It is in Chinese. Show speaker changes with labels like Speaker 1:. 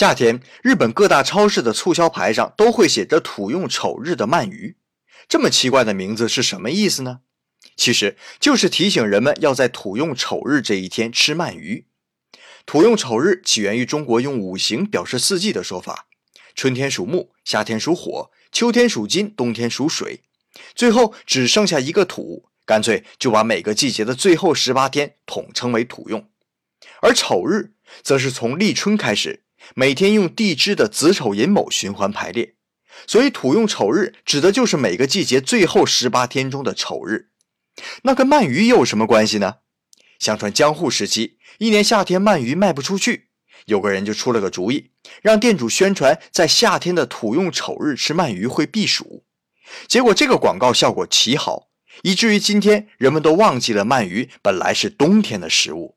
Speaker 1: 夏天，日本各大超市的促销牌上都会写着“土用丑日”的鳗鱼，这么奇怪的名字是什么意思呢？其实就是提醒人们要在土用丑日这一天吃鳗鱼。土用丑日起源于中国用五行表示四季的说法，春天属木，夏天属火，秋天属金，冬天属水，最后只剩下一个土，干脆就把每个季节的最后十八天统称为土用。而丑日则是从立春开始。每天用地支的子丑寅卯循环排列，所以土用丑日指的就是每个季节最后十八天中的丑日。那跟鳗鱼又有什么关系呢？相传江户时期，一年夏天鳗鱼卖不出去，有个人就出了个主意，让店主宣传在夏天的土用丑日吃鳗鱼会避暑。结果这个广告效果奇好，以至于今天人们都忘记了鳗鱼本来是冬天的食物。